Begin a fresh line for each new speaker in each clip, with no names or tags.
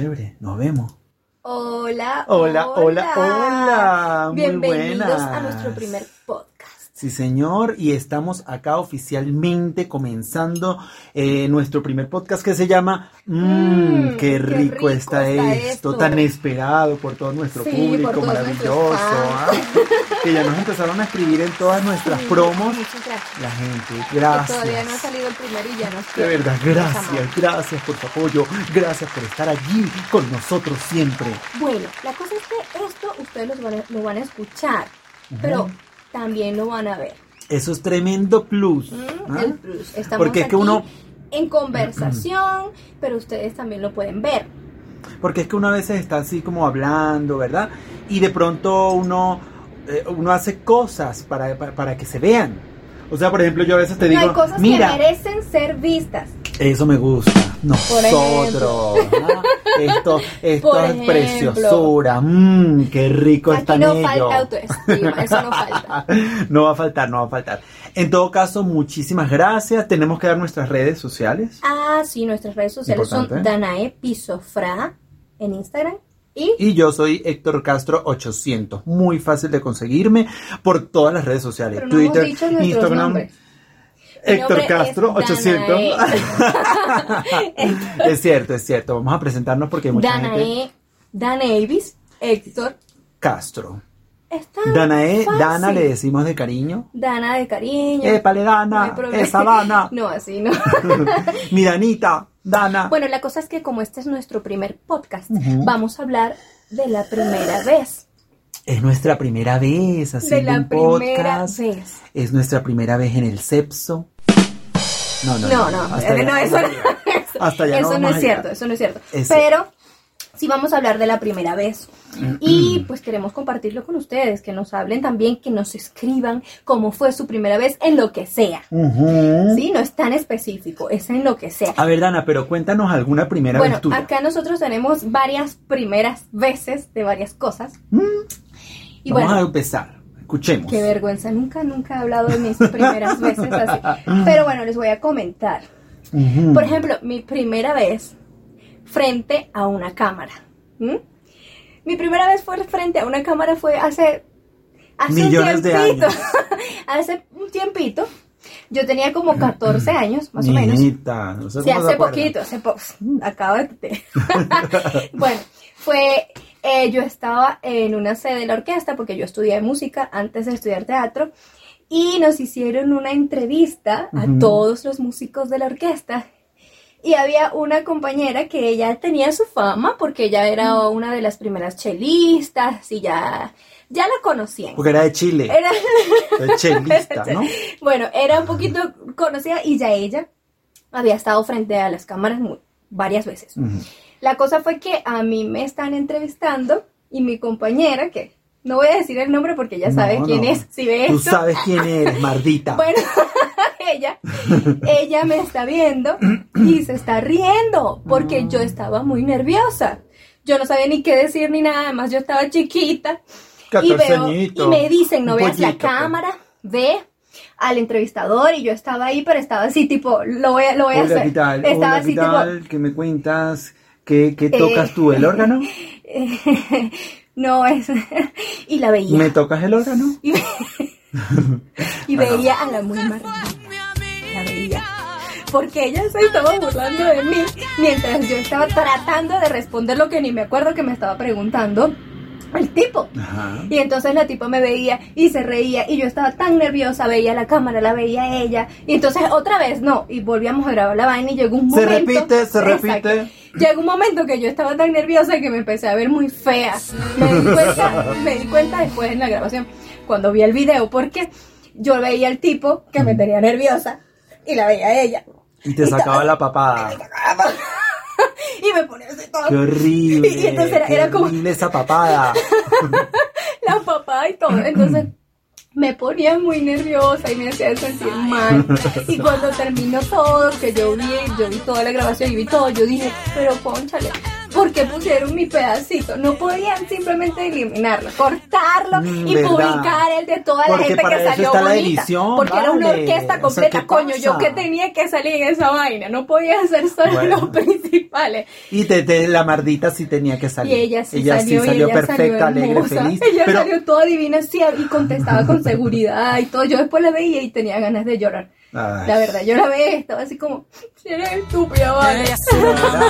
Chévere, nos vemos.
Hola,
Hola, hola, hola. Muy
Bienvenidos a nuestro primer podcast.
Sí, señor, y estamos acá oficialmente comenzando eh, nuestro primer podcast que se llama Mmm,
Mm,
qué
qué
rico, está,
está
esto,
esto.
tan esperado por todo nuestro
Sí,
público maravilloso, ¿ah? que ya nos empezaron a escribir en todas nuestras
Sí,
promos.
Muchas gracias.
La gente,
Que
gracias.
todavía no ha salido el primero y ya nos
De verdad, gracias, gracias por su apoyo, gracias por estar allí con nosotros siempre.
Bueno, la cosa es que esto ustedes los van a- lo van a escuchar, pero también lo van a ver.
Eso es tremendo plus.
Mm. El plus. Estamos
Porque es que uno-
en conversación, pero ustedes también lo pueden ver.
Porque es que uno a veces está así como hablando, ¿verdad? Y de pronto uno, eh, uno hace cosas para, para, para que se vean. O sea, por ejemplo, yo a veces te
No
digo,
hay cosas
mira,
que merecen ser vistas.
Eso me gusta. Nosotros. ¿ah? Esto, esto es
ejemplo.
preciosura. Mmm, qué rico
Aquí
están
no
ellos.
falta autoestima, eso no falta.
no va a faltar, no va a faltar. En todo caso, muchísimas gracias. Tenemos que dar nuestras redes sociales.
Ah, sí, nuestras redes sociales son. Danae Pisofra en Instagram y
Y yo soy Héctor Castro 800. Muy fácil de conseguirme por todas las redes sociales.
pero no hemos
Twitter,
dicho
Instagram.
nombres.
Héctor Castro
es
800.
Danae.
es cierto, es cierto. Vamos a presentarnos porque hay mucha gente.
Danae, Danaevis, Héctor.
Castro.
Está
Danae,
fácil.
Dana le decimos de cariño.
Dana de cariño.
Épale,
No
Dana.
problema.
esa Dana.
No, así no.
Mi Danita. Dana.
Bueno, la cosa es que como este es nuestro primer podcast, vamos a hablar de la primera vez.
Es nuestra primera vez
De
haciendo
la
un
primera
podcast.
vez.
Es nuestra primera vez en el sepso. No, no,
No, no,
hasta
no,
allá.
eso no,
Hasta allá
eso no es cierto, eso no es cierto.
Es
Pero sí vamos a hablar de la primera vez. Y pues queremos compartirlo con ustedes, que nos hablen también, que nos escriban cómo fue su primera vez en lo que sea. Sí, no es tan específico, es en lo que sea.
A ver, Dana, pero cuéntanos alguna primera
Bueno,
vez tuya.
acá nosotros tenemos varias primeras veces de varias cosas.
Mm.
Y
Vamos
bueno,
a empezar. Escuchemos.
Qué vergüenza, nunca, nunca he hablado de mis primeras veces así. Pero bueno, les voy a comentar. Por ejemplo, mi primera vez frente a una cámara. Mi primera vez fue frente a una cámara fue hace, hace
Millones
un
de
tiempito.
años.
hace un tiempito. Yo tenía como 14 años, más o menos.
No sé
Sí, hace poquito, hace poco. Acabo de... bueno, fue... eh, yo estaba en una sede de la orquesta porque yo estudié música antes de estudiar teatro y nos hicieron una entrevista a
Ujú.
todos los músicos de la orquesta y había una compañera que ella tenía su fama porque ella era una de las primeras chelistas y ya, ya la conocían.
Porque era de Chile.
Era,
de chelista, ¿no?
bueno, era un poquito conocida y ya ella había estado frente a las cámaras varias veces. La cosa fue que a mí me están entrevistando y mi compañera, que no voy a decir el nombre porque ella sabe
No,
quién
no.
es, si ve
Tú
esto.
sabes quién eres, mardita.
Bueno, ella, ella me está viendo y se está riendo porque yo estaba muy nerviosa. Yo no sabía ni qué decir ni nada, además yo estaba chiquita. Y,
14
veo,
añitos.
y me dicen, no veas la
pollito, pues.
cámara, ve al entrevistador y yo estaba ahí, pero estaba así tipo, lo voy a, lo voy a hacer.
¿qué tal?
Estaba
Hola,
así
¿qué tal? ¿Qué me cuentas? ¿Qué, qué tocas
Eh.
tú? ¿El órgano?
tipo, no es, y la veía.
¿Me tocas el órgano?
Y, ve- y veía a la muy marrana. La veía. Porque ella se estaba burlando de mí mientras yo estaba tratando de responder lo que ni me acuerdo que me estaba preguntando el tipo.
Ajá.
Y entonces la tipa me veía y se reía y yo estaba tan nerviosa, veía la cámara, la veía ella. Y entonces otra vez, no, y volvíamos a grabar la vaina y llegó un
Se
momento...
repite, se
Exacto.
repite.
Llegó un momento que yo estaba tan nerviosa que me empecé a ver muy fea. Me di cuenta, me di cuenta después en la grabación, cuando vi el video, porque yo veía al tipo que me tenía nerviosa y la veía a ella.
Y te sacaba la papada.
Y me ponía así todo.
Qué horrible.
Y entonces era-
qué
era como-
horrible esa papada.
la papá y todo. Entonces me ponía muy nerviosa y me hacía sentir mal. Y cuando terminó todo, que yo vi, yo vi toda la grabación y vi todo, yo dije, pero conchale, porque pusieron mi pedacito. No podían simplemente eliminarlo, cortarlo
Mm,
y
¿verdad?
publicar el de toda la
Porque
gente
para
que
eso
salió
está la
bonita.
edición,
porque era una orquesta
O sea,
completa.
¿qué
Coño, yo que tenía que salir en esa vaina. No podía ser solo
Bueno.
los principales.
Y te- la mardita sí tenía que salir.
Y ella sí salió, y ella
perfecta,
salió
alegre, feliz.
Ella
pero
salió toda divina sí, y contestaba con seguridad y todo. Yo después la veía y tenía ganas de llorar.
Ay.
La verdad, yo la veía y estaba así como, eres estúpida, vale.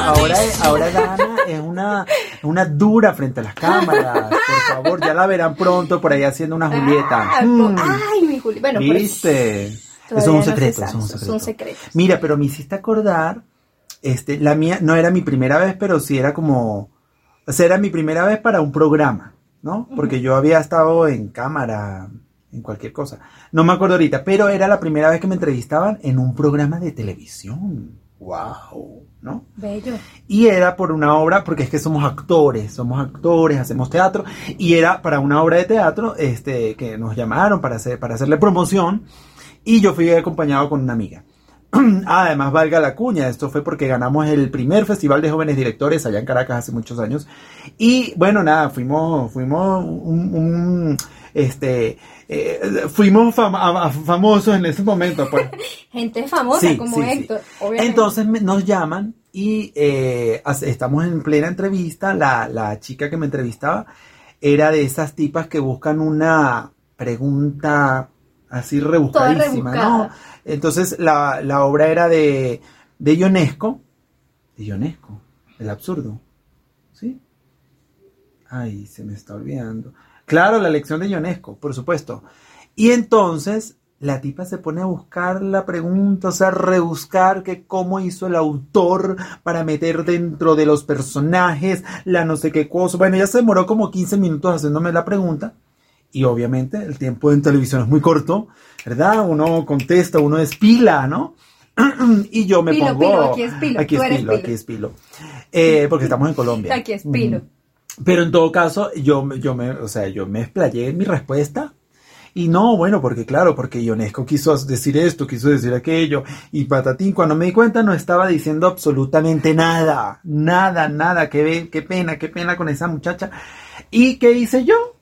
Ahora, ahora, Dana es una, una dura frente a las cámaras. Por favor, ya la verán pronto por ahí haciendo una Julieta.
Ah,
Mm,
Ay, mi Juli. Bueno, pero
¿Viste? Eso es un
no se
secreto, eso es un
son
secreto.
secretos.
Mira, pero me hiciste acordar, este, la mía no era mi primera vez, pero sí era como, o sea, era mi primera vez para un programa, ¿no? Porque yo había estado en cámara, en cualquier cosa. No me acuerdo ahorita, pero era la primera vez que me entrevistaban en un programa de televisión. ¡Wow! ¿No?
Bello.
Y era por una obra, porque es que somos actores, somos actores, hacemos teatro, y era para una obra de teatro este, que nos llamaron para, hacer, para hacerle promoción, y yo fui acompañado con una amiga. Además, valga la cuña, esto fue porque ganamos el primer Festival de Jóvenes Directores allá en Caracas hace muchos años. Y bueno, nada, fuimos, fuimos un, un, este, eh, fuimos famosos en ese momento. Pues.
Gente famosa
Sí,
como
sí, sí.
Héctor, obviamente.
Entonces me- nos llaman y eh, estamos en plena entrevista. La, la chica que me entrevistaba era de esas tipas que buscan una pregunta así rebuscadísima. ¿no? Entonces la, la obra era de, de Ionesco. De Ionesco, el absurdo. ¿Sí? Ay, se me está olvidando. Claro, la lección de Ionesco, por supuesto. Y entonces la tipa se pone a buscar la pregunta, o sea, rebuscar que cómo hizo el autor para meter dentro de los personajes la no sé qué cosa. Bueno, ya se demoró como 15 minutos haciéndome la pregunta. Y obviamente el tiempo en televisión es muy corto, ¿verdad? Uno contesta, uno es pila, ¿no? y yo me
Pilo,
pongo...
pilo, aquí es pilo,
Aquí es pilo. aquí es pilo. Eh, porque estamos en Colombia.
Aquí es pilo.
Pero en todo caso, yo, yo me, o sea, yo me explayé en mi respuesta. Y no, bueno, porque claro, porque Ionesco quiso decir esto, quiso decir aquello, y patatín, cuando me di cuenta no estaba diciendo absolutamente nada, nada, nada, qué, qué pena, qué pena con esa muchacha. ¿Y qué hice yo?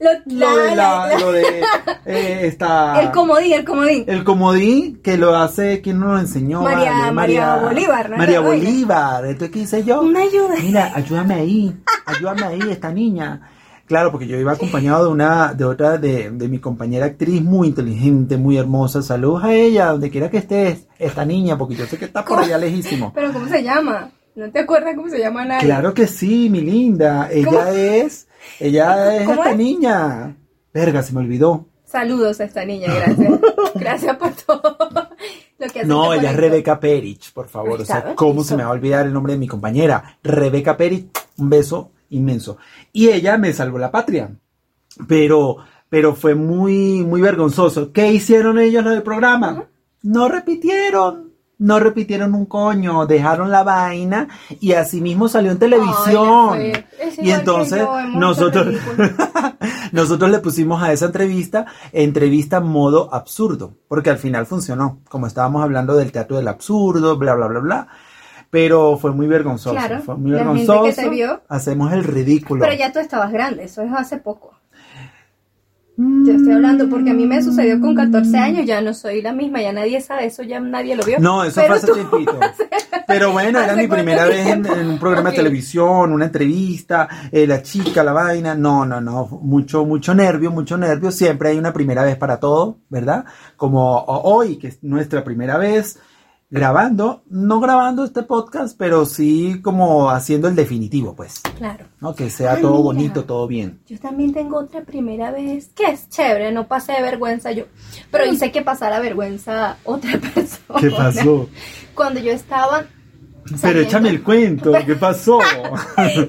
Lo,
Lo de,
la-
lo de eh, esta...
el comodín, el comodín.
El comodín que lo hace, ¿quién nos lo enseñó?
María- María Bolívar, ¿no?
María. Bolívar. Entonces, ¿qué hice yo?
Una ayuda.
Mira, ayúdame ahí, ayúdame ahí, esta niña. Claro, porque yo iba acompañado de una, de otra, de, de mi compañera actriz muy inteligente, muy hermosa. Saludos a ella, donde quiera que estés, esta niña, porque yo sé que está por allá lejísimo.
Pero ¿cómo se llama? ¿No te acuerdas cómo se llama nadie?
Claro que sí, mi linda. Ella
¿Cómo?
es, ella es
¿Cómo
esta
es?
niña. Verga, se me olvidó.
Saludos a esta niña, gracias. gracias por todo lo que
No, ella es. Rebeca Perich, por favor. O sea. ¿cómo se me va a olvidar el nombre de mi compañera? Rebeca Perich, un beso inmenso. Y ella me salvó la patria. Pero, pero fue muy, muy vergonzoso. ¿Qué hicieron ellos en el programa? No repitieron. No repitieron un coño, dejaron la vaina y así mismo salió en televisión.
Ay,
y entonces
yo,
nosotros, nosotros le pusimos a esa entrevista entrevista modo absurdo, porque al final funcionó, como estábamos hablando del teatro del absurdo, bla, bla, bla, bla. Pero fue muy vergonzoso.
Claro,
fue muy vergonzoso.
te vio.
Hacemos el ridículo.
Pero ya tú estabas grande, eso es hace poco. Yo estoy hablando porque a mí me sucedió con 14 años, ya no soy la misma, ya nadie sabe, eso ya nadie lo vio.
No, eso fue hace tiempito. Pero bueno, era
¿Hace
mi primera vez en, un programa de televisión, una entrevista, eh, la chica, la vaina. No, no, no, mucho, mucho nervio, mucho nervio. Siempre hay una primera vez para todo, ¿verdad? Como ho- hoy, que es nuestra primera vez grabando, no grabando este podcast, pero sí como haciendo el definitivo, pues,
Claro.
¿no? Que sea
Ay,
todo
mira.
bonito, todo bien.
Yo también tengo otra primera vez, que es chévere, no pasé de vergüenza yo, pero hice que pasara vergüenza otra persona.
¿Qué pasó?
Cuando yo estaba...
Pero
saliendo-
échame el cuento, ¿qué pasó?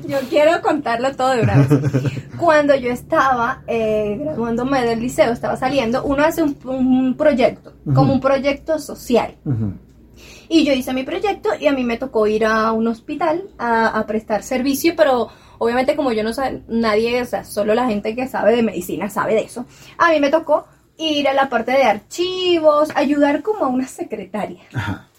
Yo quiero contarlo todo de una vez. Cuando yo estaba eh, graduándome del liceo, estaba saliendo, uno hace un, un proyecto, como
Ujú.
un proyecto social.
Ujú.
Y yo hice mi proyecto y a mí me tocó ir a un hospital a, a prestar servicio, pero obviamente como yo no sé, nadie, o sea, solo la gente que sabe de medicina sabe de eso. A mí me tocó ir a la parte de archivos, ayudar como a una secretaria.
Ajá.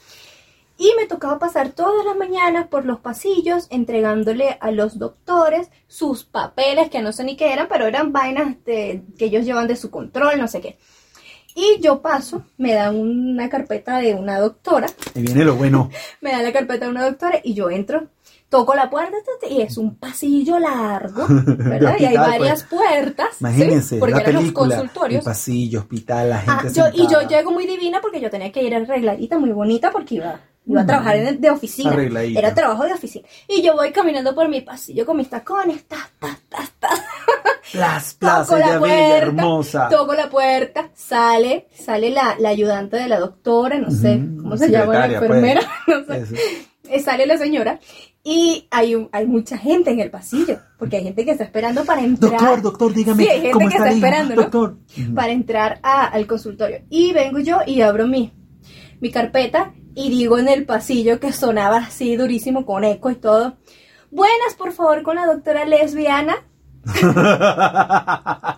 Y me tocaba pasar todas las mañanas por los pasillos entregándole a los doctores sus papeles, que no sé ni qué eran, pero eran vainas de, que ellos llevan de su control, no sé qué. Y yo paso, me dan una carpeta de una doctora.
Y viene lo bueno.
me dan la carpeta de una doctora y yo entro, toco la puerta y es un pasillo largo, ¿verdad? y hay
hospital,
varias puertas. ¿sí?
Imagínense,
Porque
la
eran los
película. El
consultorios.
pasillo, hospital, la
Ah,
gente
yo- y yo llego muy divina porque yo tenía que ir arregladita, muy bonita, porque iba, iba a trabajar en el- de oficina.
Arregladita.
Era trabajo de oficina. Y yo voy caminando por mi pasillo con mis tacones, ta, ta, ta, ta.
Plas, plas,
Toco la puerta,
hermosa.
toco la puerta, sale, sale la, la ayudante de la doctora, no sé cómo se llama, la
pues.
enfermera, no sé.
Eso.
Eh, sale la señora y hay, un- hay mucha gente en el pasillo, porque hay gente que está esperando para entrar.
Doctor, doctor, dígame,
Sí, hay gente
¿cómo
que
está
esperando, ¿no?
Doctor.
Para entrar a- al consultorio. Y vengo yo y abro mi, mi carpeta y digo en el pasillo que sonaba así durísimo con eco y todo. Buenas, por favor, con la doctora lesbiana. La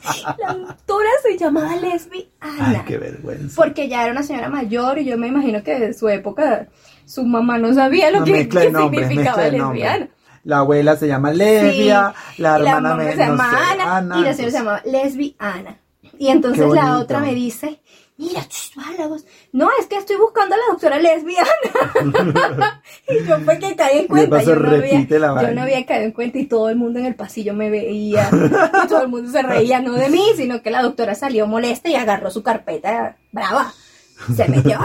doctora se llamaba lesbiana.
Ay, qué vergüenza.
Porque ya era una señora mayor y yo me imagino que de su época su mamá no sabía lo que, que
nombres,
significaba lesbiana.
La abuela se llama Lesbia,
Sí,
la hermana
mamá
me,
se
no
llama Ana,
Ana,
y la señora se llamaba lesbiana. Y entonces la otra me dice, mira, ch, baja la voz. No, es que estoy buscando a la doctora lesbiana. y yo fue que caí en cuenta. Yo no, había, yo no había caído en cuenta y todo el mundo en el pasillo me veía. y todo el mundo se reía, no de mí, sino que la doctora salió molesta y agarró su carpeta brava. Se metió.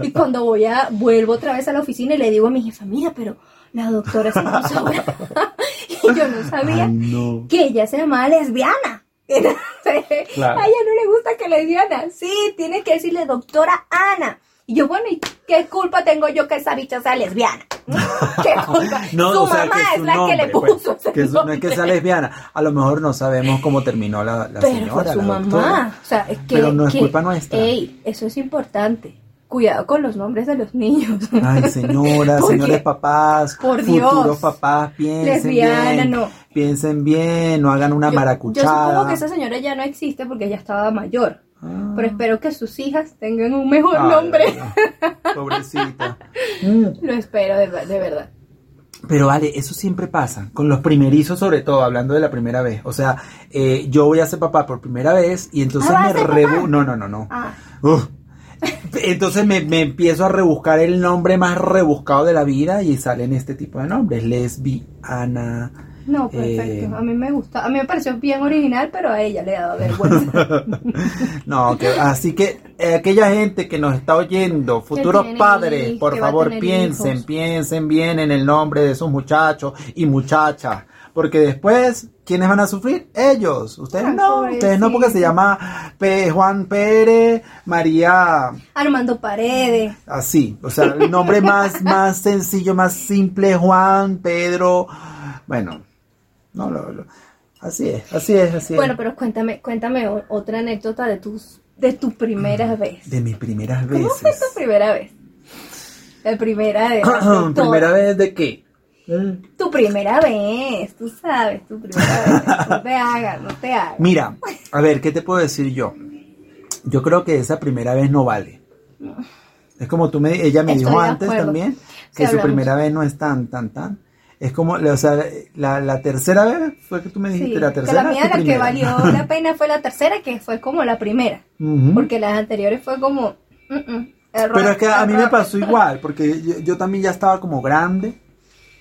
Y cuando voy a, vuelvo otra vez a la oficina y le digo a mi jefa, mira, pero la doctora se puso brava". y yo no sabía
Ay, no.
que ella se llamaba lesbiana.
Claro.
A ella no le gusta que lesbiana. Sí, tiene que decirle doctora Ana. Y yo, bueno, ¿y qué culpa tengo yo que esa bicha sea lesbiana? ¿Qué culpa?
No,
Su
o sea,
mamá es
su
la
nombre,
que le
pues,
puso ese
que su- no es que sea lesbiana. A lo mejor no sabemos cómo terminó la, la
Pero
señora.
fue su
la
mamá.
doctora.
O sea, es que,
Pero no es
que-
culpa nuestra.
Ey, eso es importante. Cuidado con los nombres de los niños.
Ay, señora,
Porque-
señores papás,
Por
futuros
Dios.
papás, piensen
Lesbiana,
bien,
no.
piensen bien, no hagan una
Yo- Yo,
maracuchada.
supongo que esa señora ya no existe porque ya estaba mayor.
Ah.
Pero espero que sus hijas tengan un mejor
Ay,
nombre.
Pobrecita.
Lo espero, de, ver- de verdad.
Pero vale, eso siempre pasa, con los primerizos sobre todo, hablando de la primera vez. O sea, eh, yo voy a ser papá por primera vez y entonces
Ah, ¿vas
me rebu... No, no, no, no.
Ah,
Uf. Entonces me, me empiezo a rebuscar el nombre más rebuscado de la vida y salen este tipo de nombres. Lesbiana.
no, perfecto.
Eh.
A mí me gusta. A mí me pareció bien original, pero a ella le daba vergüenza.
No, que, así que eh, aquella gente que nos está oyendo, futuros padres, por favor piensen,
hijos.
piensen bien en el nombre de esos muchachos y muchachas. Porque después, ¿quiénes van a sufrir? Ellos. Ustedes no, ustedes no porque se llama P- Juan Pérez, María,
Armando Paredes.
así. O sea, el nombre más, más sencillo, más simple, Juan, Pedro. Bueno, no, lo, lo- así es, así es, así es.
Bueno, pero cuéntame, cuéntame otra anécdota de tus de tu primera vez.
de mis primeras
¿Cómo fue
veces.
tu primera vez? La primera de, todas.
¿Primera vez de qué?
Tu primera vez, tú sabes, tu primera vez. No te hagas, no te hagas.
Mira, a ver, ¿qué te puedo decir yo? Yo creo que esa primera vez no vale. Es como tú me, ella me
Estoy
dijo antes
acuerdo.
también, que su primera vez no es tan, tan, tan. Es como, o sea, la, la tercera vez fue que tú me dijiste,
Sí,
la
que
tercera.
la mía la que valió la pena fue la tercera, que fue como la primera. Porque las anteriores fue como. mm, mm, error,
Pero es que a mí me pasó igual, porque yo, yo también ya estaba como grande.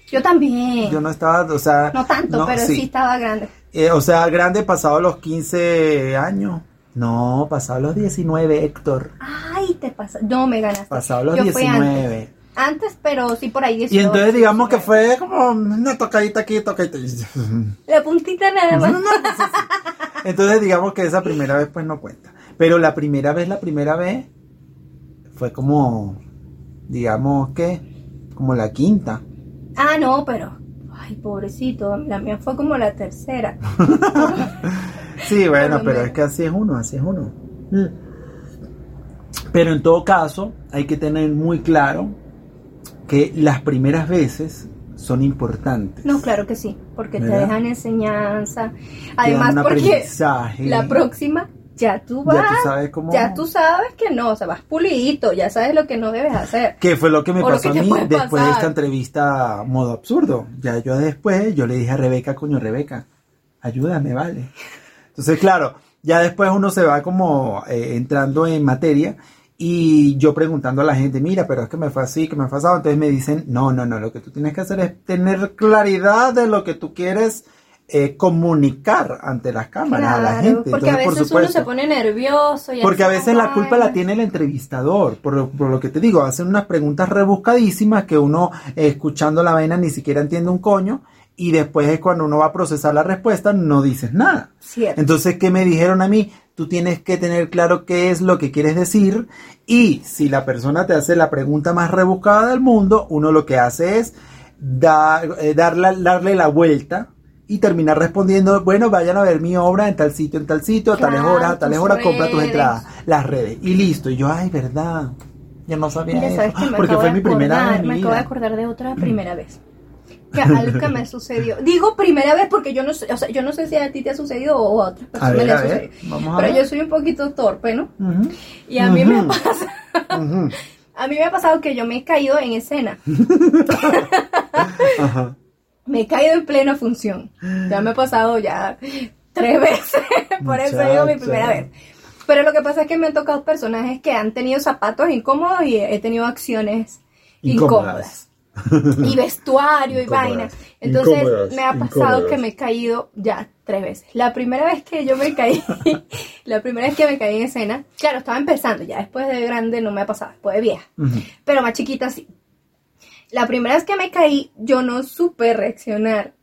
Yo también.
Yo no estaba, o sea.
no tanto,
no,
pero sí. estaba grande.
Eh, o sea, grande pasado los 15 años. No, pasado los 19, Héctor.
Ay, te pasa. No, me ganaste.
Pasado los
Yo fui antes.
19.
Antes, pero sí por ahí 18.
Y entonces digamos que
19.
fue como una tocadita aquí, tocadita.
La puntita nada más.
Entonces digamos que esa primera vez pues no cuenta. Pero la primera vez, la primera vez fue como, digamos que, como la quinta.
Ah, no, pero. Ay, pobrecito. La mía fue como la tercera.
Sí, bueno, pero es que así es uno, así es uno. Mm. Pero en todo caso, hay que tener muy claro que las primeras veces son importantes.
No, claro que sí. Porque te dejan enseñanza. Además, porque la próxima ya tú vas,
Ya tú sabes cómo...
ya tú sabes que no, o sea, vas pulidito, ya sabes lo que no debes hacer.
Que fue lo que me
O
pasó
que
a mí después de esta entrevista modo absurdo. Ya yo después, yo le dije a Rebeca, coño, Rebeca, ayúdame, vale. Entonces, claro, ya después uno se va como eh, entrando en materia y yo preguntando a la gente, mira, pero es que me fue así, que me fue asado. Entonces me dicen, no, no, no, lo que tú tienes que hacer es tener claridad de lo que tú quieres eh, comunicar ante las cámaras a la gente.
porque a
por
veces uno se pone nervioso. Y
Porque a veces la culpa la tiene el entrevistador, por, lo- por lo que te digo, hacen unas preguntas rebuscadísimas que uno eh, escuchando la vaina ni siquiera entiende un coño y después es cuando uno va a procesar la respuesta no dices nada.
Cierto.
Entonces, ¿qué me dijeron a mí? Tú tienes que tener claro qué es lo que quieres decir y si la persona te hace la pregunta más rebuscada del mundo, uno lo que hace es dar- eh, darla- darle la vuelta y terminar respondiendo, bueno, vayan a ver mi obra en tal sitio, en tal sitio, a tales
Claro,
horas, a tales horas, compra tus entradas, las redes. Y listo. Y yo, ay, verdad. Ya no sabía
Mira,
eso.
¿sabes qué? Me
Porque fue mi primera vez
Me acabo de acordar de otra primera vez. Que algo que me sucedió. Digo primera vez porque yo no sé, o sea, yo no sé si a ti te ha sucedido o a otras
A
personas
ver,
le ha
a ver,
sucedido.
vamos a
Pero
ver.
yo soy un poquito torpe, ¿no? Y a mí me pasa,
ujú.
a mí me ha pasado que yo me he caído en escena.
Ajá.
Me he caído en plena función. Ya me ha pasado ya tres veces. Por eso digo mi primera vez. Pero lo que pasa es que me han tocado personajes que han tenido zapatos incómodos y he tenido acciones incómodas.
Incómodas.
Y vestuario y
Incómodas.
vainas. Entonces
Incómodas,
me ha pasado que me he caído ya tres veces. La primera vez que yo me caí, la primera vez que me caí en escena, claro, estaba empezando, ya después de grande no me ha pasado, después de vieja
Ujú.
pero más chiquita sí. La primera vez que me caí, yo no supe reaccionar.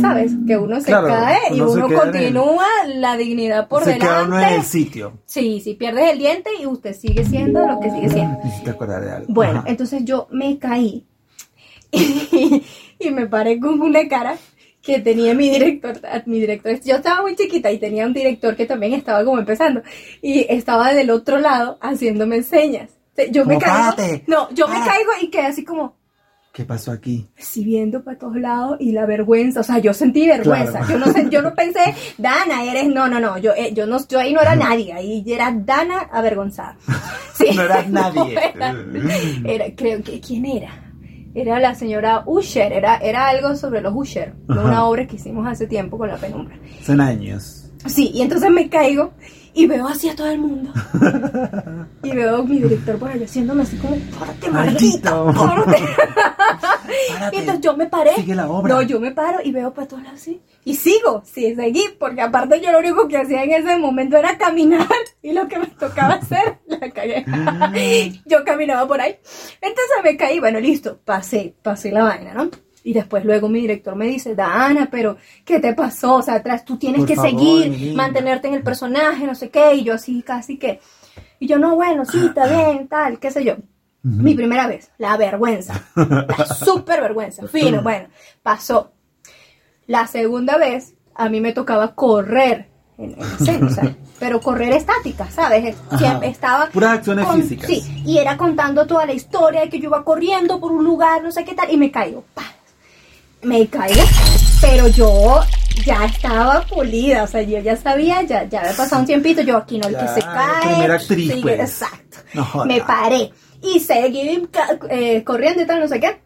¿Sabes? Que uno se
Claro,
cae y
uno el-
continúa la dignidad por
Se
delante.
queda uno en el sitio.
Sí, sí, pierdes el diente y usted sigue siendo lo que sigue siendo.
Hiciste acordar de algo.
Bueno,
Ajá.
entonces yo me caí y, y me paré con una cara que tenía mi director, mi director, yo estaba muy chiquita y tenía un director que también estaba como empezando y estaba del otro lado haciéndome señas. Yo me caigo,
"Párate".
no, yo me
Ah.
caigo y quedé así como,
¿Qué pasó aquí?
así viendo para todos lados y la vergüenza, o sea, yo sentí vergüenza,
Claro.
yo no sé, yo no pensé, Dana, eres, no, no, no, yo, eh, yo no, yo ahí no era nadie, ahí era Dana avergonzada. Sí,
No eras nadie.
era, era- creo que, ¿quién era? Era la señora Usher, era, era algo sobre los Usher, una obra que hicimos hace tiempo con la penumbra.
Son años.
Sí, y entonces me caigo y veo así a todo el mundo. Y veo a mi director por allá haciéndome así como, ¡párate, maldito! Y entonces yo me paré.
Sigue la obra.
No, yo me paro y veo para todos lados así. Y sigo, sí, seguí, porque aparte yo lo único que hacía en ese momento era caminar. Y lo que me tocaba hacer, la cagué. yo caminaba por ahí. Entonces me caí, bueno, listo, pasé, pasé la vaina, ¿no? Y después luego mi director me dice, Dana, pero ¿qué te pasó? O sea, atrás tú tienes
Por
que
favor,
seguir, mantenerte en el personaje, no sé qué. Y yo así, casi que... Y yo, no, bueno, sí, está bien, tal, qué sé yo. Mi primera vez, la vergüenza, la super vergüenza. Fino, bueno, pasó. La segunda vez, a mí me tocaba correr en en escena, o sea, pero correr estática, ¿sabes? Siempre estaba...
Puras acciones
con-
físicas.
Sí, y era contando toda la historia de que yo iba corriendo por un lugar, no sé qué tal, y me caigo. ¡pah! Me caigo, pero yo ya estaba pulida, o sea, yo ya sabía, ya, ya había pasado un tiempito, yo aquí no, el que se cae.
primera actriz, pues.
Exacto.
No
me paré y seguí eh, corriendo y tal, no sé qué.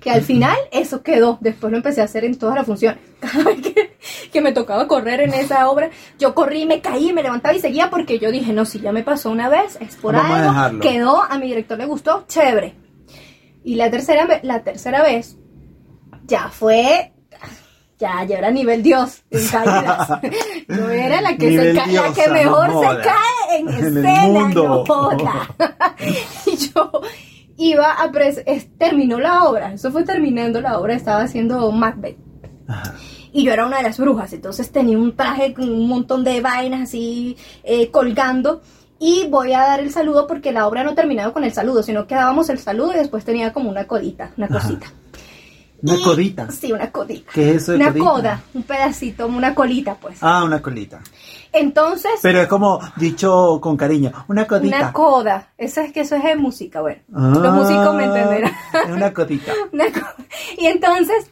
Que al final eso quedó. Después lo empecé a hacer en todas las funciones. Cada vez que, que me tocaba correr en esa obra, yo corrí, me caí, me levantaba y seguía porque yo dije, no, si ya me pasó una vez, es por
Vamos
algo. Quedó, a mi director le gustó, chévere. Y la tercera, la tercera vez ya fue. Ya, ya era nivel Dios en. Yo era la que, se ca- la
diosa,
que mejor
no
se cae en
En
escena,
mundo.
no joda. y yo iba a pres es- terminó la obra, eso fue terminando la obra, estaba haciendo Macbeth.
Ajá.
Y yo era una de las brujas, entonces tenía un traje con un montón de vainas así eh, colgando. Y voy a dar el saludo porque la obra no terminaba con el saludo, sino que dábamos el saludo y después tenía como una codita, una
Ajá. Una
Y-
codita.
Sí, una codita.
¿Qué es eso de
Una
codita?
coda, un pedacito, una colita, pues.
Ah, una colita.
Entonces,
Pero es como dicho con cariño, una codita.
una coda. Eso es que eso es de música, bueno.
Ah,
Los músicos me entenderán.
es una codita.
Una co- y entonces,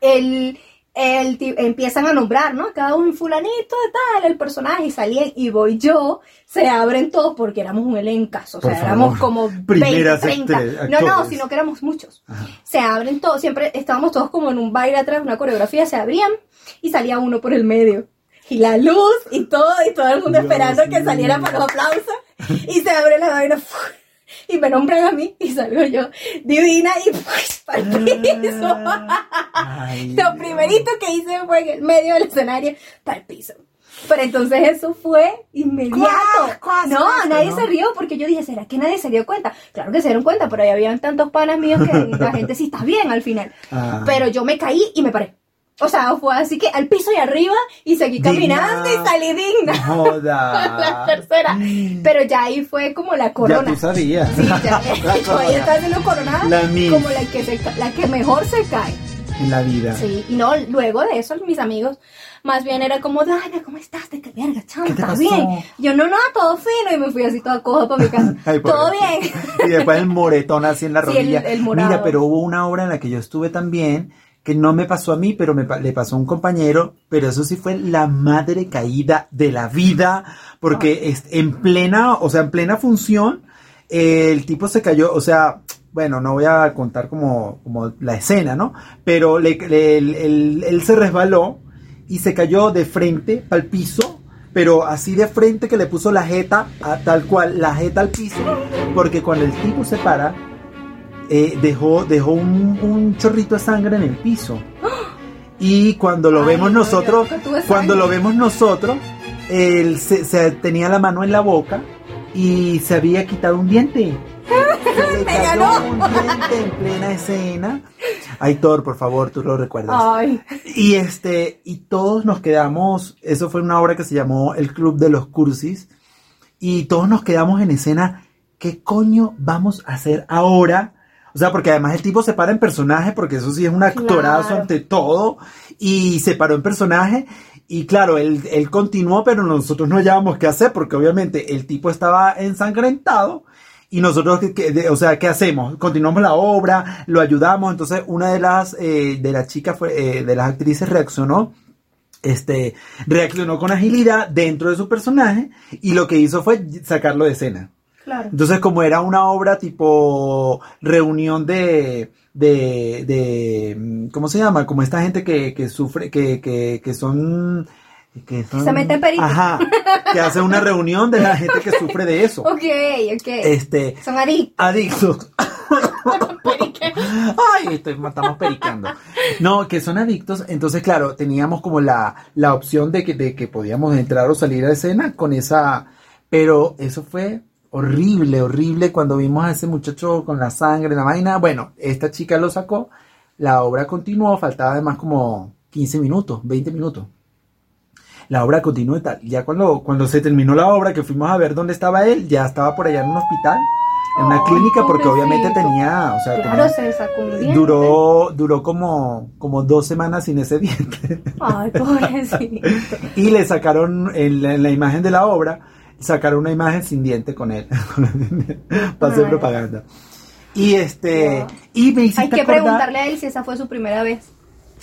el, el empiezan a nombrar, ¿no? Cada un fulanito de tal, el personaje, y salían, y voy yo, se abren todos porque éramos un elencazo, o sea, éramos como 20, 30. No, no, sino que éramos muchos. Se abren todos, siempre estábamos todos como en un baile atrás, una coreografía, se abrían y salía uno por el medio. Y la luz y todo, y todo el mundo esperando que saliera para los aplausos. Y se abre la vaina y me nombran a mí y salgo yo divina y pues para el piso. Lo primerito que hice fue en el medio del escenario para el piso. Pero entonces eso fue inmediato. no, nadie se rió porque yo dije, ¿será que nadie se dio cuenta? Claro que se dieron cuenta, pero ahí habían tantos panas míos que la gente sí está bien al final. Ah. Pero yo me caí y me paré. O sea, fue así que al piso y arriba y seguí caminando y salí digna.
Joda.
la tercera. Pero ya ahí fue como la corona.
Ya tú sabías.
Sí, ya. Ahí está haciendo coronada la como la que, se, la que mejor se cae.
En la vida.
Sí, y no, luego de eso mis amigos más bien era como, Dana, ¿cómo estás? ¿De qué verga? ¿Estás bien? Yo, no, no, todo fino. Y me fui así toda coja para mi casa. todo bien.
y después el moretón así en la rodilla. Sí, el, el Mira, pero hubo una obra en la que yo estuve también que no me pasó a mí, pero me, le pasó a un compañero, pero eso sí fue la madre caída de la vida, porque es, en plena, o sea, en plena función, el tipo se cayó, o sea, bueno, no voy a contar como, como la escena, ¿no? Pero le, él se resbaló y se cayó de frente al piso, pero así de frente que le puso la jeta, a, tal cual, la jeta al piso, porque cuando el tipo se para, eh, dejó, dejó un, chorrito de sangre en el piso. Y cuando lo vemos nosotros, cuando lo vemos nosotros, él se, tenía la mano en la boca y se había quitado un diente. Se le cayó un diente en plena escena. Aitor, por favor, tú lo recuerdas. Y este, y todos nos quedamos, eso fue una obra que se llamó El Club de los Cursis, y todos nos quedamos en escena, ¿qué coño vamos a hacer ahora? O sea, porque además el tipo se para en personaje, porque eso sí es un actorazo ante todo, y se paró en personaje, y claro, él, él continuó, pero nosotros no hallábamos qué hacer, porque obviamente el tipo estaba ensangrentado, y nosotros, o sea, ¿qué hacemos? Continuamos la obra, lo ayudamos, entonces una de las, eh, de las chicas, fue, eh, de las actrices reaccionó, este, reaccionó con agilidad dentro de su personaje, y lo que hizo fue sacarlo de escena. Entonces, como era una obra tipo reunión de, de, de ¿cómo se llama? Como esta gente que, que sufre, que, que, que son... Que son,
se meten peritos.
Ajá, que hace una reunión de la gente que sufre de eso.
Ok, ok.
Este,
son adictos.
Adictos. Ay, estoy, estamos pericando. No, que son adictos. Entonces, claro, teníamos como la, la opción de que, de que podíamos entrar o salir a escena con esa. Pero eso fue horrible, horrible cuando vimos a ese muchacho con la sangre, la vaina. Bueno, esta chica lo sacó, la obra continuó, faltaba además como 15 minutos, 20 minutos. La obra continuó y tal. Ya cuando, cuando se terminó la obra, que fuimos a ver dónde estaba él, ya estaba por allá en un hospital, en una clínica, porque obviamente tenía, o sea,
claro, se sacó un diente.
duró, duró como, como dos semanas sin ese diente.
Ay, pobrecito.
y le sacaron en la imagen de la obra, sacar una imagen sin diente con él para hacer propaganda. Y este, y me
Hay que preguntarle a él si esa fue su primera vez.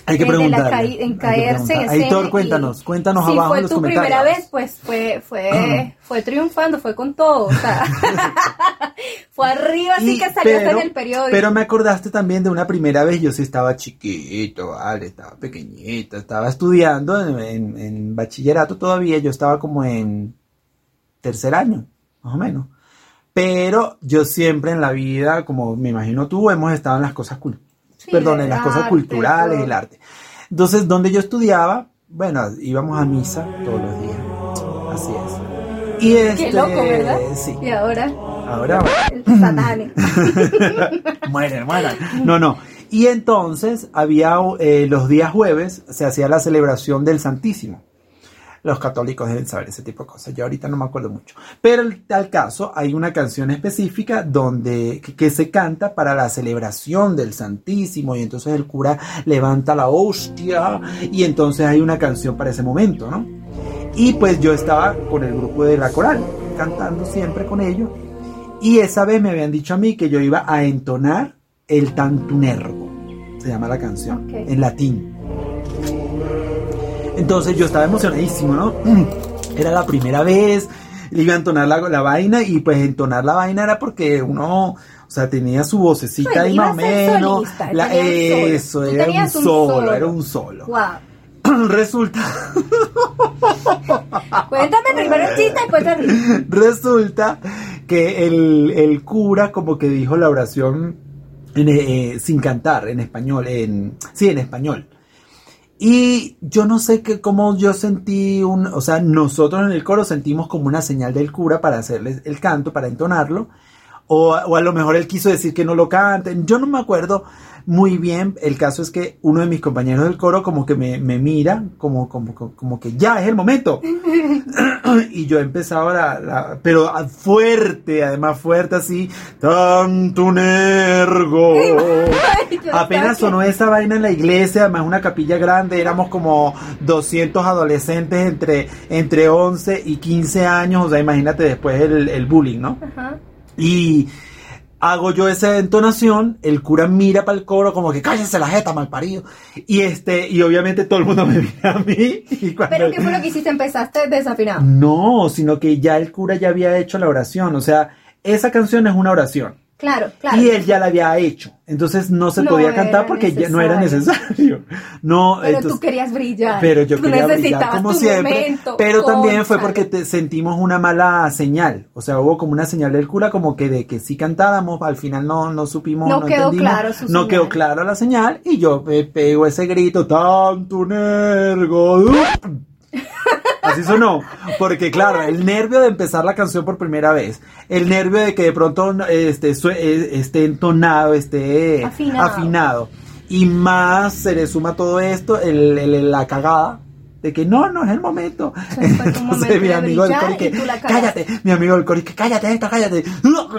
Hay que preguntarle.
en caerse en
Aitor, cuéntanos, cuéntanos
si
abajo
en los comentarios. Si fue tu primera vez, pues fue, fue, fue triunfando, fue con todo, o sea, fue arriba, así que salió hasta en el periódico.
Pero me acordaste también de una primera vez, yo sí estaba chiquito, vale, estaba pequeñito, estaba estudiando en, en bachillerato todavía, yo estaba como en tercer año, más o menos. Pero yo siempre en la vida, como me imagino tú, hemos estado en las cosas, perdón, en las cosas culturales, el arte. Entonces, donde yo estudiaba, bueno, íbamos a misa todos los días. Así es. Y este,
Qué loco, ¿verdad?
Sí.
Y ahora.
Ahora. Mueren, mueren. No, no. Y entonces había eh, los días jueves se hacía la celebración del Santísimo los católicos deben saber ese tipo de cosas. Yo ahorita no me acuerdo mucho. Pero en tal caso hay una canción específica donde que, se canta para la celebración del Santísimo y entonces el cura levanta la hostia y entonces hay una canción para ese momento, ¿no? Y pues yo estaba con el grupo de la coral, cantando siempre con ellos. Y esa vez me habían dicho a mí que yo iba a entonar el tantunergo, se llama la canción, en latín. Entonces yo estaba emocionadísimo, ¿no? Era la primera vez, iba a entonar la, la vaina y pues entonar la vaina era porque uno, o sea, tenía su vocecita
Pues,
ahí más o menos.
solista,
La- eso, era un solo,
solo.
era un solo.
Wow.
Resulta,
Cuéntame primero el chiste y después te ríes.
resulta que el, el cura como que dijo la oración en, eh, sin cantar, en español, en, sí, en español. Y yo no sé qué, cómo yo sentí un, o sea, nosotros en el coro sentimos como una señal del cura para hacerles el canto, para entonarlo. O, o a lo mejor él quiso decir que no lo canten. Yo no me acuerdo muy bien. El caso es que uno de mis compañeros del coro como que me, me mira, como, como, como, que ya es el momento. y yo empezaba la, la- pero fuerte, además fuerte así. Tanto nergo. Apenas sonó esa vaina en la iglesia, además una capilla grande, éramos como 200 adolescentes entre, entre 11 y 15 años, o sea, imagínate después el, el bullying, ¿no?
Ajá.
Y hago yo esa entonación, el cura mira para el coro como que cállese la jeta, mal parido. Y este, y obviamente todo el mundo me mira a mí. Y cuando-
Pero ¿qué fue lo que hiciste? Empezaste desafinado.
No, sino que ya el cura ya había hecho la oración, o sea, esa canción es una oración.
Claro, claro.
Y él ya la había hecho. Entonces no se
No
podía cantar porque ya no era necesario. No,
Pero
entonces-
tú querías brillar.
pero yo
Tú
quería brillar como siempre.
momento,
pero también fue porque te- sentimos una mala señal. O sea, hubo como una señal del cura como que de que sí cantáramos, al final no, no supimos,
No
no,
quedó
entendimos,
claro su
no
señal.
quedó claro la señal y yo pe- pego ese grito, tanto nergo. Así sonó, porque claro, el nervio de empezar la canción por primera vez, el nervio de que de pronto este, eh, esté entonado, esté
Afinado.
afinado. Y más se le suma todo esto, el, el- la cagada, de que no, no es el momento.
momento
mi amigo del
brillar
coro y que,
y tú la cagaste.
cállate, mi amigo del coro y que cállate esto, cállate.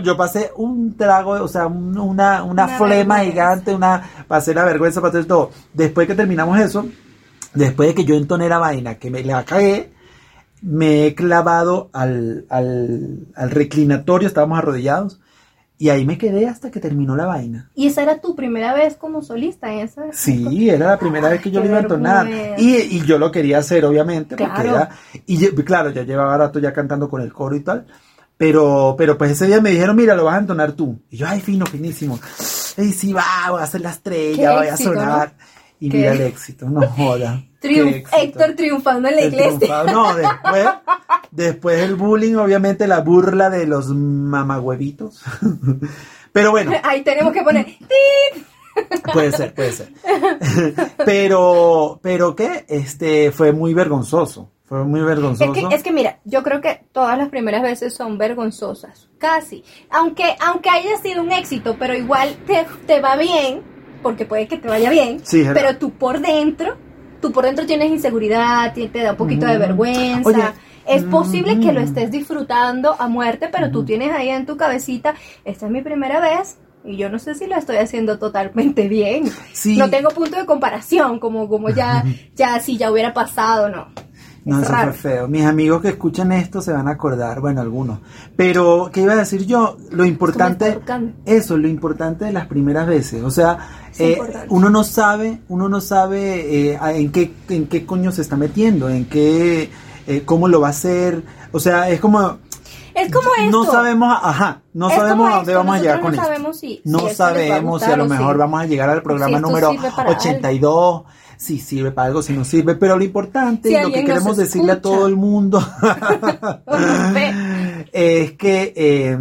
Yo pasé un trago, o sea, un- una, una,
Una
flema
vergüenza.
gigante, una, pasé la vergüenza, pasé todo. Después que terminamos eso, después de que yo entoné la vaina, que me la cagué, me he clavado al, al, al reclinatorio, estábamos arrodillados, y ahí me quedé hasta que terminó la vaina.
Y esa era tu primera vez como solista esa.
Sí, era la primera vez que yo lo iba a entonar. Y, y yo lo quería hacer, obviamente, porque
Claro.
era. Y claro, ya llevaba rato ya cantando con el coro y tal. Pero, pero pues ese día me dijeron, mira, lo vas a entonar tú. Y yo, ay, fino, finísimo. Y sí, va, voy a hacer la estrella,
Qué
voy
éxito,
a sonar. Y
Qué-
mira el éxito, no joda.
Triunf-. Héctor triunfando en la
El
iglesia.
triunfado. No, después, después el bullying, obviamente la burla de los mamagüevitos. Pero bueno,
Ahí tenemos que poner. ¡Tip!
puede ser, puede ser. Pero, pero qué, este, fue muy vergonzoso. Fue muy
Es
vergonzoso.
que, es que mira, yo creo que todas las primeras veces son vergonzosas. Casi. Aunque, aunque haya sido un éxito, pero igual te, te va bien, porque puede que te vaya bien,
Sí,
pero tú por dentro, tú por dentro tienes inseguridad, te da un poquito de vergüenza.
Oye,
es posible que lo
mm.
estés disfrutando a muerte, pero tú tienes ahí en tu cabecita, esta es mi primera vez. Y yo no sé si lo estoy haciendo totalmente bien.
Sí.
No tengo punto de comparación, como, como ya, ya si ya hubiera pasado, no.
No,
Es
eso
raro.
fue feo. Mis amigos que escuchan esto se van a acordar, bueno, algunos. Pero, ¿qué iba a decir yo? Lo importante, eso, lo importante de las primeras veces. O sea, eh, uno no sabe, uno no sabe eh, en qué, en qué coño se está metiendo, en qué, eh, cómo lo va a hacer. O sea, es como,
Es como esto.
no sabemos, ajá, no
Es
sabemos a dónde vamos a llegar con
no
esto.
sabemos si-
no
si esto a
sabemos si a lo mejor
si-
vamos a llegar al programa
esto
número
sirve para
82. Si sirve para algo, si no sirve, pero lo importante
Si
y lo que queremos decirle a todo el mundo es que, eh,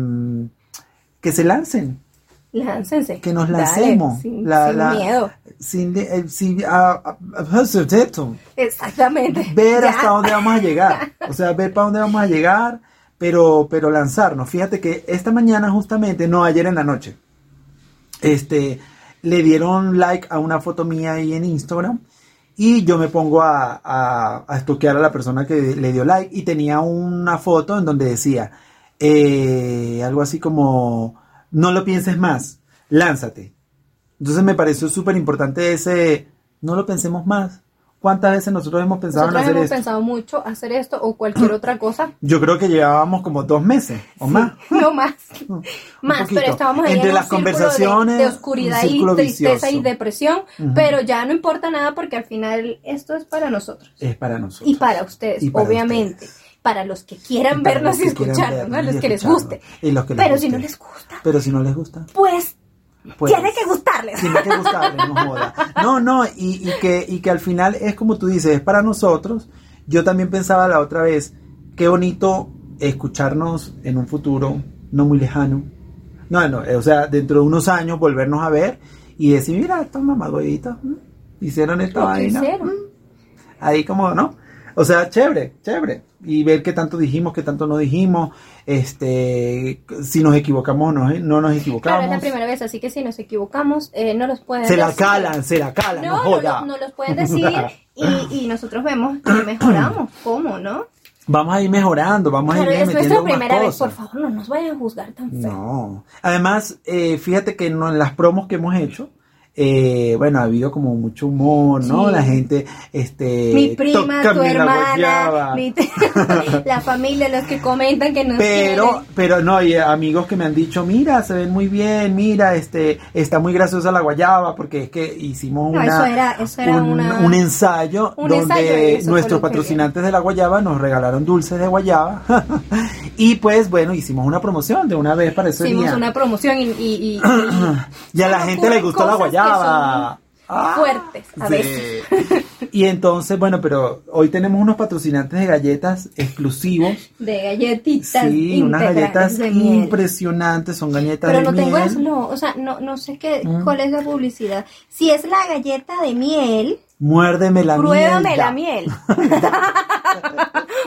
que se lancen,
Láncense.
que nos
Dale,
lancemos.
sin,
La-
sin
la-
miedo.
Sin, eh, sin- ah, ah.
Exactamente.
ver
Ya.
hasta dónde vamos a llegar. O sea, ver para dónde vamos a llegar, pero, pero lanzarnos. Fíjate que esta mañana justamente, no, ayer en la noche, este, le dieron like a una foto mía ahí en Instagram y yo me pongo a, a, a a la persona que le dio like y tenía una foto en donde decía eh, algo así como, no lo pienses más, lánzate. Entonces me pareció súper importante ese, no lo pensemos más. ¿Cuántas veces nosotros hemos pensado
Nosotros
en hacer
hemos
esto?
pensado mucho hacer esto o cualquier otra cosa.
Yo creo que llevábamos como dos meses o más.
No más. Más,
poquito.
pero estábamos ahí
Entre
en
las
un de-
conversaciones,
de,
un
oscuridad y tristeza y
vicioso.
depresión,
Ujú.
pero ya no importa nada porque al final esto es para nosotros
Es para nosotros.
y para ustedes,
Y para
obviamente. Para los que quieran
Y para
vernos y escucharnos, ¿no? Los
y
que les guste.
Y los que les
Pero si
guste.
no les gusta,
Pero si no les gusta.
pues,
Pues,
tiene que gustarles.
Tiene que gustarles, no joda. No, no, y, y que, y que al final es como tú dices, es para nosotros. Yo también pensaba la otra vez, qué bonito escucharnos en un futuro no muy lejano. No, no, eh, o sea, dentro de unos años volvernos a ver y decir, mira, estos mamaduitos ¿m? hicieron esta vaina. Ahí como, ¿no? O sea, chévere, chévere. Y ver qué tanto dijimos, qué tanto no dijimos, este, si nos equivocamos o no, no nos equivocamos.
Claro, es la primera vez, así que si nos equivocamos, eh, no los pueden
Se la calan, se la calan, no,
No, no,
joda.
lo- no los pueden decir y, y nosotros vemos que mejoramos. ¿Cómo, no?
Vamos a ir mejorando, vamos
Pero
a ir
es
metiendo
nuestra primera vez, por
cosas.
favor, no nos vayan a juzgar tan feo.
No. Además, eh, fíjate que no, en las promos que hemos hecho, eh, bueno, ha habido como mucho humor, ¿no?
Sí.
La gente, este...
Mi prima, tu hermana, mi- la familia, los que comentan que nos
Pero,
quieren.
pero no, y amigos que me han dicho, mira, se ven muy bien, mira, este, está muy graciosa la guayaba, porque es que hicimos
No,
una,
eso era- eso era
un,
una-
un ensayo
un
donde
ensayo
nuestros patrocinantes de la guayaba nos regalaron dulces de guayaba. y pues, bueno, hicimos una promoción de una vez para ese
Hicimos
día.
una promoción y, y- y- y
Y a la gente le gustó la guayaba. Ah,
fuertes a
sí.
veces.
Y entonces, bueno, pero hoy tenemos unos patrocinantes de galletas exclusivos.
de galletitas
Sí, unas galletas
de miel.
impresionantes, son galletas
Pero
de
no tengo
miel.
eso, no, o sea, no, no sé qué,
Mm.
cuál es la publicidad. Si es la galleta de miel,
Muérdeme la
pruébame
mierda.
la miel.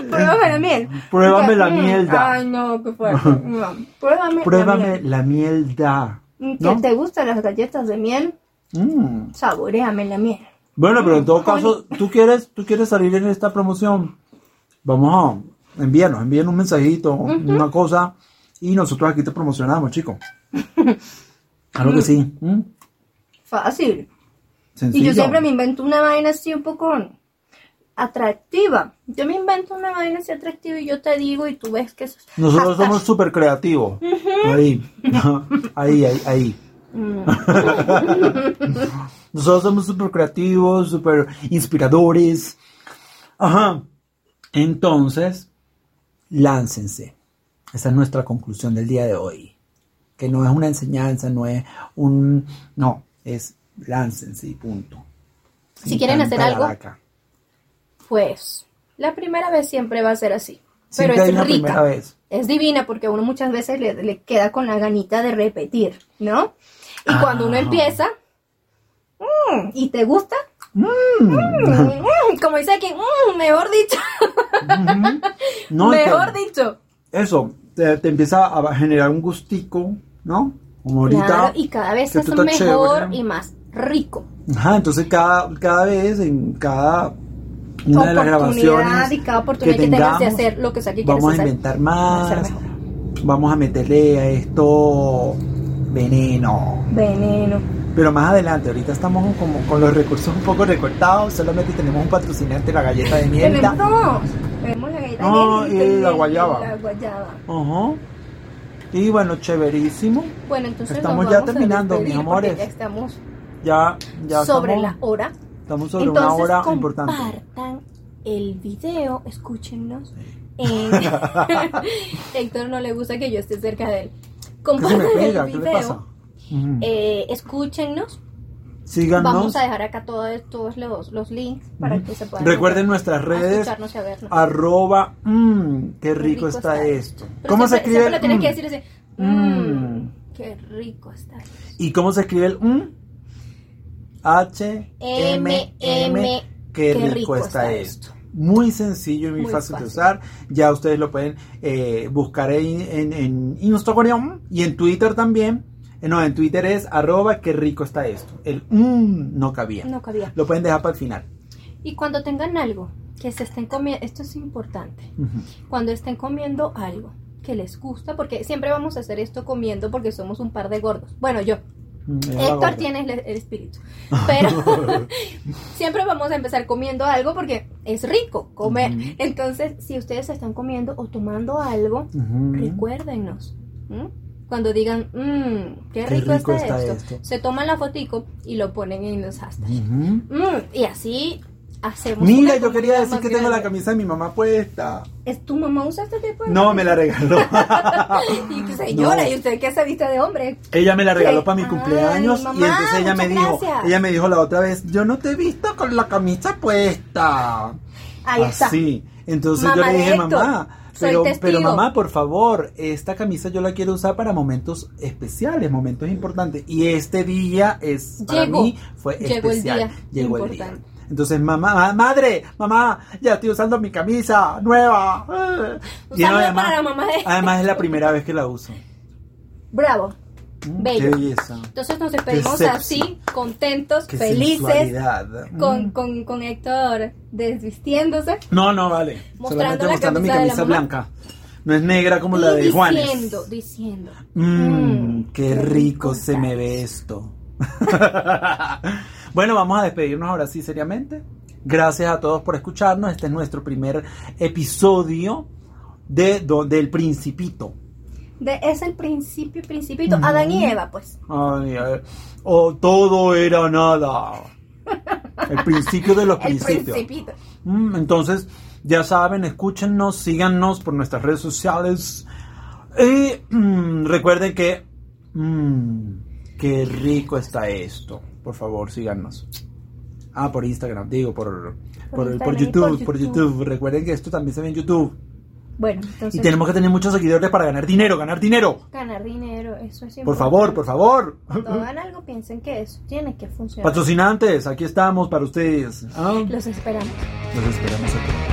pruébame la miel.
Pruébame la
Mm,
mierda.
Ay, no, qué fuerte. No, Pruébame, la
Pruébame
miel.
la mierda.
¿Que
¿no?
te gustan las galletas de miel?
Mm.
Saboreame la miel.
Bueno, pero en todo
Ay.
caso, ¿tú quieres, tú quieres salir en esta promoción? Vamos a envíanos, envíen un mensajito, una cosa, y nosotros aquí te promocionamos, chicos. Claro que sí. ¿Mm?
Fácil.
Sencillo.
Y yo siempre me invento una vaina así un poco atractiva. Yo me invento una vaina así atractiva y yo te digo y tú ves que eso es
Nosotros somos súper creativos. Ahí, ahí, ahí, ahí.
Mm.
Nosotros somos súper creativos, súper inspiradores. Ajá. Entonces, láncense. Esa es nuestra conclusión del día de hoy. Que no es una enseñanza, no es un... No, es láncense y punto.
Si
Sin
quieren hacer algo. Pues la primera vez siempre va a ser así. Pero
Siempre
es rica.
vez.
Es divina porque uno muchas veces le, le queda con la ganita de repetir, ¿no? Y cuando uno
Ah.
empieza mm, y te gusta,
Mm.
mm, como dice aquí, mejor dicho.
No,
mejor dicho.
eso, te, te empieza a generar un gustico, ¿no? Como ahorita.
Claro, y cada vez es mejor
chévere.
y más rico.
Ajá, entonces cada, cada vez, en cada una de las grabaciones
y cada oportunidad que, tengas de hacer lo que sea que quieres
vamos a
hacer.
inventar más, vamos a meterle a esto veneno.
Veneno.
Pero más adelante, ahorita estamos como con los recursos un poco recortados, solamente tenemos un patrocinante, la galleta de miel.
Tenemos dos. Tenemos la galleta de
No,
miel
y la guayaba.
La guayaba.
Ajá. Y bueno, chéverísimo.
Bueno, entonces
Estamos ya terminando, mis amores.
Ya estamos
Ya, ya
sobre
estamos,
la hora.
estamos sobre
entonces,
una hora
compartan
importante.
el video, escúchenos. En... Héctor no le gusta que yo esté cerca de él.
¿Qué se
Compartan
pega?
el
¿Qué
video. eh, escúchenos.
Síganos.
Vamos a dejar acá todos, todos los, los links para
Ujú.
que se puedan
Recuerden nuestras redes.
y a vernos.
Arroba, mmm, qué rico, está, esto.
Pero
¿Cómo se
siempre-
escribe?
Siempre lo tienes
el
que
mm?
decir así. Mmm,
Mm.
qué rico está. esto.
¿Y cómo se escribe el mm? H, M, M, qué rico está esto. Muy sencillo y muy,
Muy
fácil, de usar. Ya ustedes lo pueden eh, buscar en, en Instagram y en Twitter también. Eh, No, en Twitter es arroba qué rico está esto. El mm no cabía.
No cabía.
Lo pueden dejar para el final.
Y cuando tengan algo que se estén comiendo, esto es importante, cuando estén comiendo algo que les gusta, porque siempre vamos a hacer esto comiendo porque somos un par de gordos. Bueno, yo.
Mm,
Héctor tiene el, el espíritu. Pero siempre vamos a empezar comiendo algo porque es rico comer. Entonces, si ustedes están comiendo o tomando algo, recuérdenos. Cuando digan, mmm, qué,
Qué
rico,
rico
está,
está
esto.
esto.
Se toman la fotico y lo ponen en los hashtags. Mm, y así hacemos.
Mira, yo quería decir que tengo la camisa de mi mamá puesta.
¿Es tu mamá usa este tipo de
No, me la regaló.
Y señora,
No.
¿y usted qué se viste de hombre?
Ella me la regaló
¿Qué?
para mi cumpleaños
mamá,
y entonces ella me dijo,
gracias.
ella me dijo la otra vez, yo no te he visto con la camisa puesta.
Ahí está.
Así. Entonces
Mamá
yo le dije, mamá, pero,
testigo".
pero mamá, por favor, esta camisa yo la quiero usar para momentos especiales, momentos importantes. Y este día es, para mí, fue
Llegó el
especial.
día
Llegó el día. Entonces, mamá, ma- madre, mamá, ya estoy usando mi camisa nueva. Y no,
saludo para la mamá de-
además es la primera vez que la uso.
Bravo.
Mm,
Bello.
Qué belleza.
Entonces nos despedimos así, contentos,
Qué
felices, con,
Mm.
con, con Héctor desvistiéndose.
No, no, vale.
Mostrando
Solamente
la
mostrando mi
camisa
blanca. No es negra como la de Juanes.
diciendo, diciendo.
Mmm,
"Mm,
qué rico se me ve esto. bueno, vamos a despedirnos ahora sí seriamente. Gracias a todos por escucharnos. Este es nuestro primer episodio de, do- del Principito.
De, es el principio, principito. Adán y Eva, pues.
Ay, ay, oh, todo era nada. El principio de los
El
principios.
principito.
Mm, entonces, ya saben, escúchenos, síganos por nuestras redes sociales. Y mm, recuerden que. mm, qué rico está esto. Por favor, síganos. Ah, por Instagram, digo, por, por, por YouTube,
por
por
YouTube.
YouTube. Recuerden que esto también se ve en YouTube.
Bueno, entonces.
Y tenemos que tener muchos seguidores para ganar dinero, ganar dinero.
Ganar dinero, eso es
Por favor, por favor.
Cuando hagan algo, piensen que eso tiene que funcionar.
Patrocinantes, aquí estamos para ustedes. Ah,
Los esperamos.
Los esperamos aquí.